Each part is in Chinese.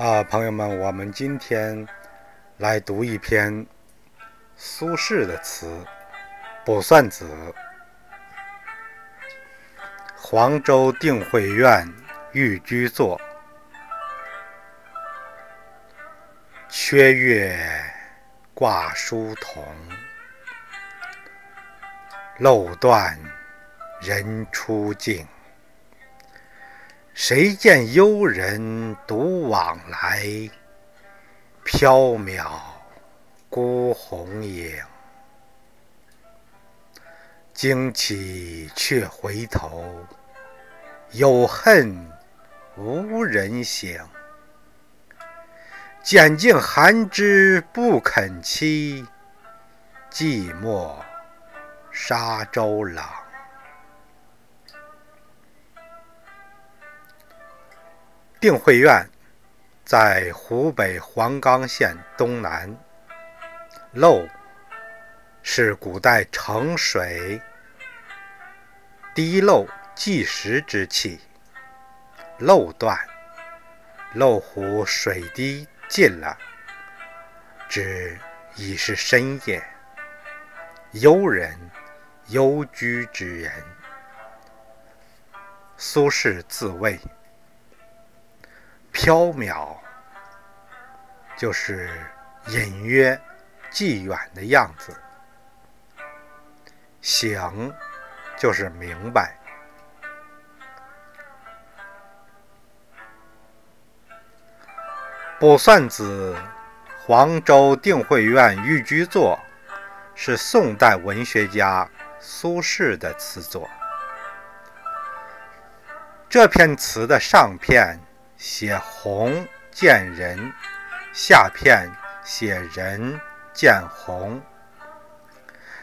啊，朋友们，我们今天来读一篇苏轼的词《卜算子》。黄州定慧院寓居作，缺月挂疏桐，漏断人初静。谁见幽人独往来？缥缈孤鸿影。惊起却回头，有恨无人省。拣尽寒枝不肯栖，寂寞沙洲冷。定慧院在湖北黄冈县东南。漏是古代盛水、滴漏计时之器。漏断，漏壶水滴尽了，指已是深夜。幽人，幽居之人。苏轼自谓。缥缈，就是隐约、既远的样子；醒，就是明白。《卜算子·黄州定慧院寓居作》是宋代文学家苏轼的词作。这篇词的上片。写红见人，下片写人见红，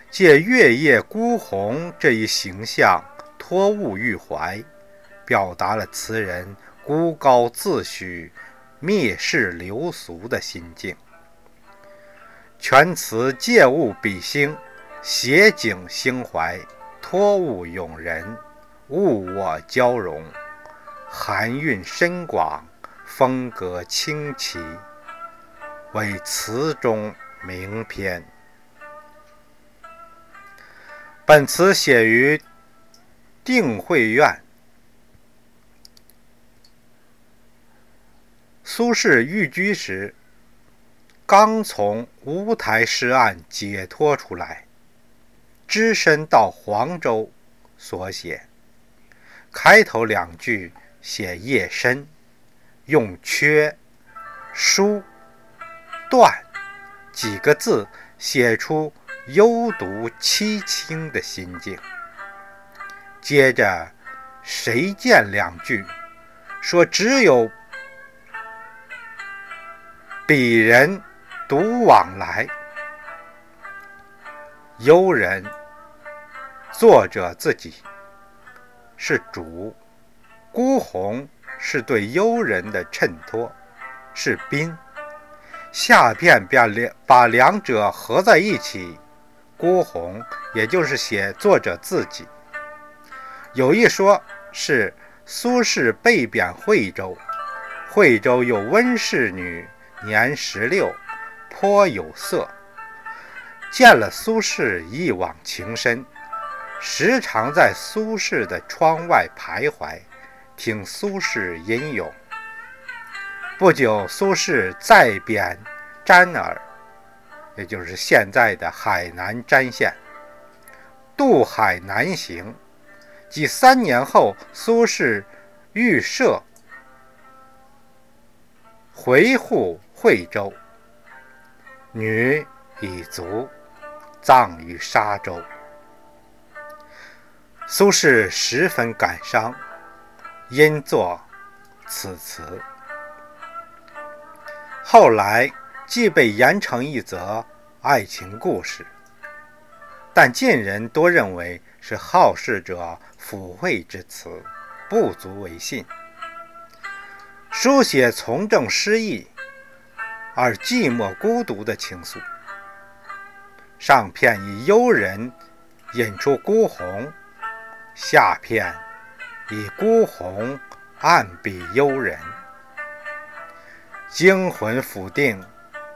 借月夜孤鸿这一形象托物寓怀，表达了词人孤高自许、蔑视流俗的心境。全词借物比兴，写景兴怀，托物咏人，物我交融。含蕴深广，风格清奇，为词中名篇。本词写于定慧院，苏轼寓居时，刚从乌台诗案解脱出来，只身到黄州所写。开头两句。写夜深，用缺、疏、断几个字写出幽独凄清的心境。接着，谁见两句，说只有鄙人独往来。幽人，作者自己是主。孤鸿是对幽人的衬托，是宾。下片把两把两者合在一起，孤鸿也就是写作者自己。有一说是苏轼被贬惠州，惠州有温氏女，年十六，颇有色，见了苏轼一往情深，时常在苏轼的窗外徘徊。听苏轼吟咏。不久，苏轼再贬詹耳，也就是现在的海南詹县，渡海南行。即三年后，苏轼遇赦，回沪惠州，女已卒，葬于沙洲。苏轼十分感伤。因作此词，后来既被言成一则爱情故事，但近人多认为是好事者抚慰之词，不足为信。书写从政失意而寂寞孤独的情愫，上片以幽人引出孤鸿，下片。以孤鸿暗比幽人，惊魂甫定，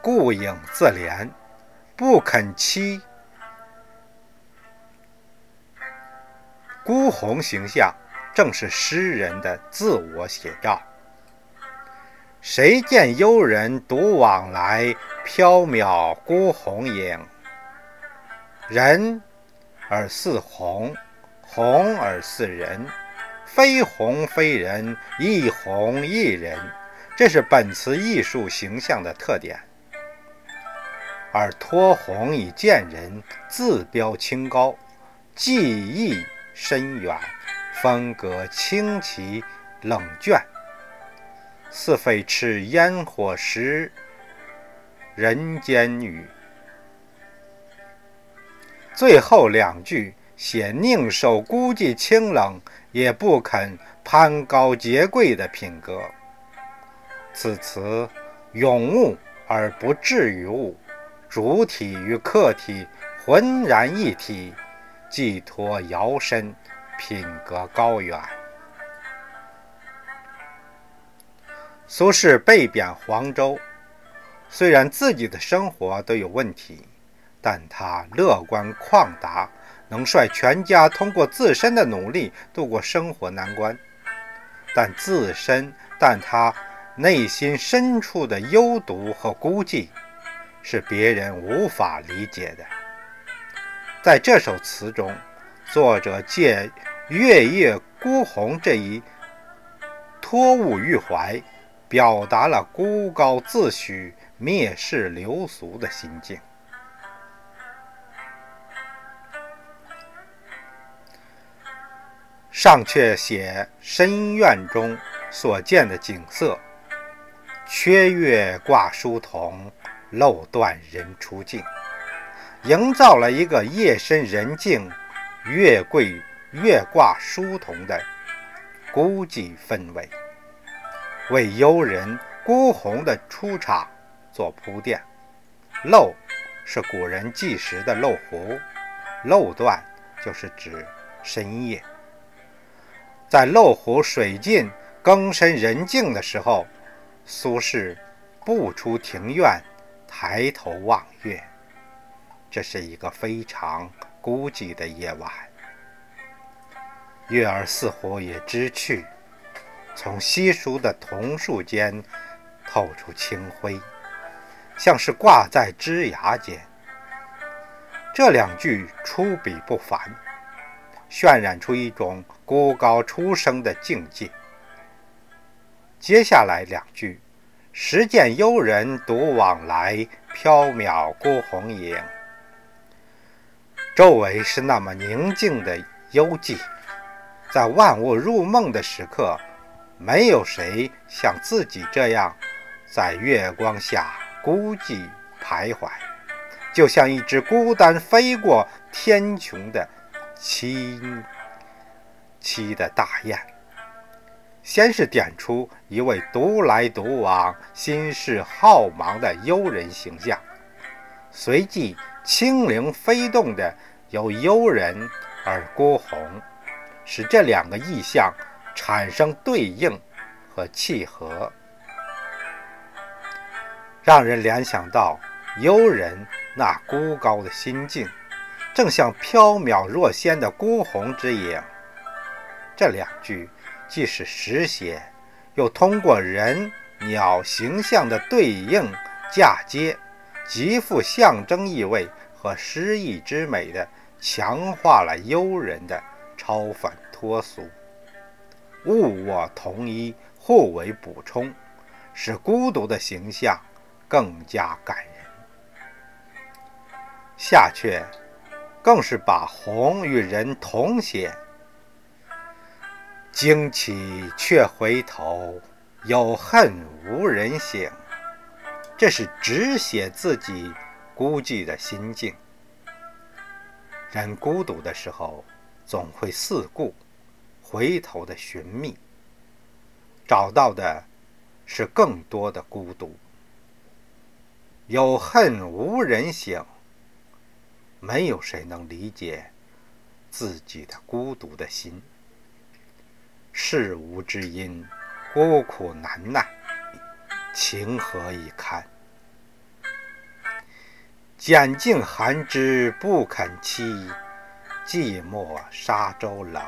顾影自怜，不肯栖。孤鸿形象正是诗人的自我写照。谁见幽人独往来，缥缈孤鸿影。人而似鸿，鸿而似人，非红非人，亦红亦人，这是本词艺术形象的特点。而托鸿以见人，自标清高，技艺深远，风格清奇冷峻。似非持烟火时人间雨。最后两句写宁受孤寂清冷，也不肯攀高结贵的品格。此词咏物而不至于物，主体与客体浑然一体，寄托遥深，品格高远。苏轼被贬黄州，虽然自己的生活都有问题，但他乐观旷达，能率全家通过自身的努力度过生活难关。但自身，但他内心深处的幽独和孤寂，是别人无法理解的。在这首词中，作者借月夜孤鸿这一托物寓怀。表达了孤高自许、蔑视流俗的心境。上阙写深院中所见的景色：缺月挂书童，漏断人初静，营造了一个夜深人静、月桂月挂书童的孤寂氛围。为幽人孤鸿的出场做铺垫。漏是古人计时的漏壶，漏断就是指深夜。在漏壶水尽、更深人静的时候，苏轼步出庭院，抬头望月。这是一个非常孤寂的夜晚，月儿似乎也知趣。从稀疏的桐树间透出清辉，像是挂在枝桠间。这两句出笔不凡，渲染出一种孤高出生的境界。接下来两句：“时见幽人独往来，缥缈孤鸿影。”周围是那么宁静的幽寂，在万物入梦的时刻。没有谁像自己这样在月光下孤寂徘徊，就像一只孤单飞过天穹的凄凄的大雁。先是点出一位独来独往、心事浩茫的幽人形象，随即轻灵飞动的由幽人而孤鸿，使这两个意象。产生对应和契合，让人联想到幽人那孤高的心境，正像缥缈若仙的孤鸿之影。这两句既是实写，又通过人鸟形象的对应嫁接，极富象征意味和诗意之美的，强化了幽人的超凡脱俗。物我同一，互为补充，使孤独的形象更加感人。下阕更是把红与人同写，惊起却回头，有恨无人省。这是只写自己孤寂的心境。人孤独的时候，总会四顾。回头的寻觅，找到的是更多的孤独。有恨无人省，没有谁能理解自己的孤独的心。事无知音，孤苦难耐，情何以堪？拣尽寒枝不肯栖，寂寞沙洲冷。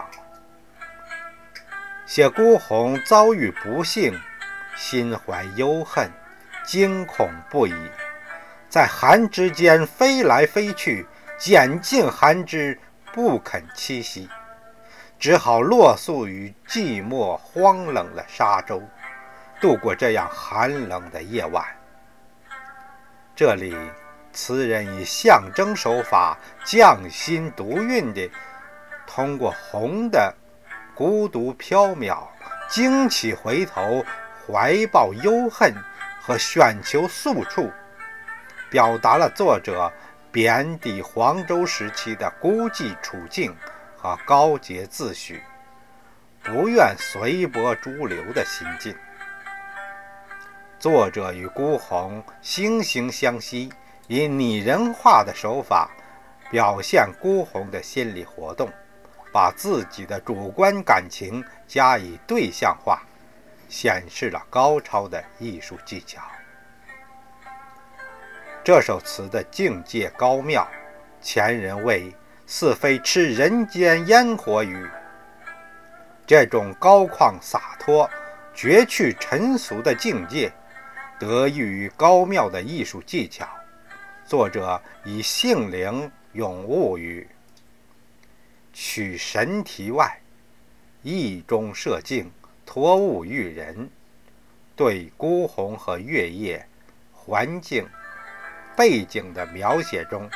写孤鸿遭遇不幸，心怀忧恨，惊恐不已，在寒枝间飞来飞去，拣尽寒枝不肯栖息，只好落宿于寂寞荒冷的沙洲，度过这样寒冷的夜晚。这里。词人以象征手法，匠心独运地通过红的孤独缥缈、惊起回头、怀抱忧恨和选求宿处，表达了作者贬低黄州时期的孤寂处境和高洁自诩、不愿随波逐流的心境。作者与孤鸿惺惺相惜。以拟人化的手法表现孤鸿的心理活动，把自己的主观感情加以对象化，显示了高超的艺术技巧。这首词的境界高妙，前人谓似非吃人间烟火雨。这种高旷洒脱、绝去尘俗的境界，得益于高妙的艺术技巧。作者以性灵咏物语，取神题外，意中设境，托物喻人，对孤鸿和月夜环境、背景的描写中，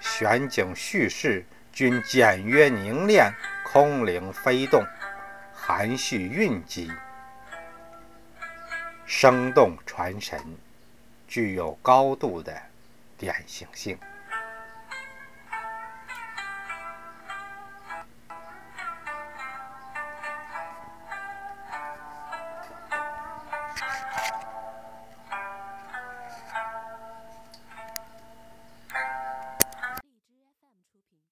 选景叙事均简约凝练，空灵飞动，含蓄蕴藉，生动传神，具有高度的。典型性。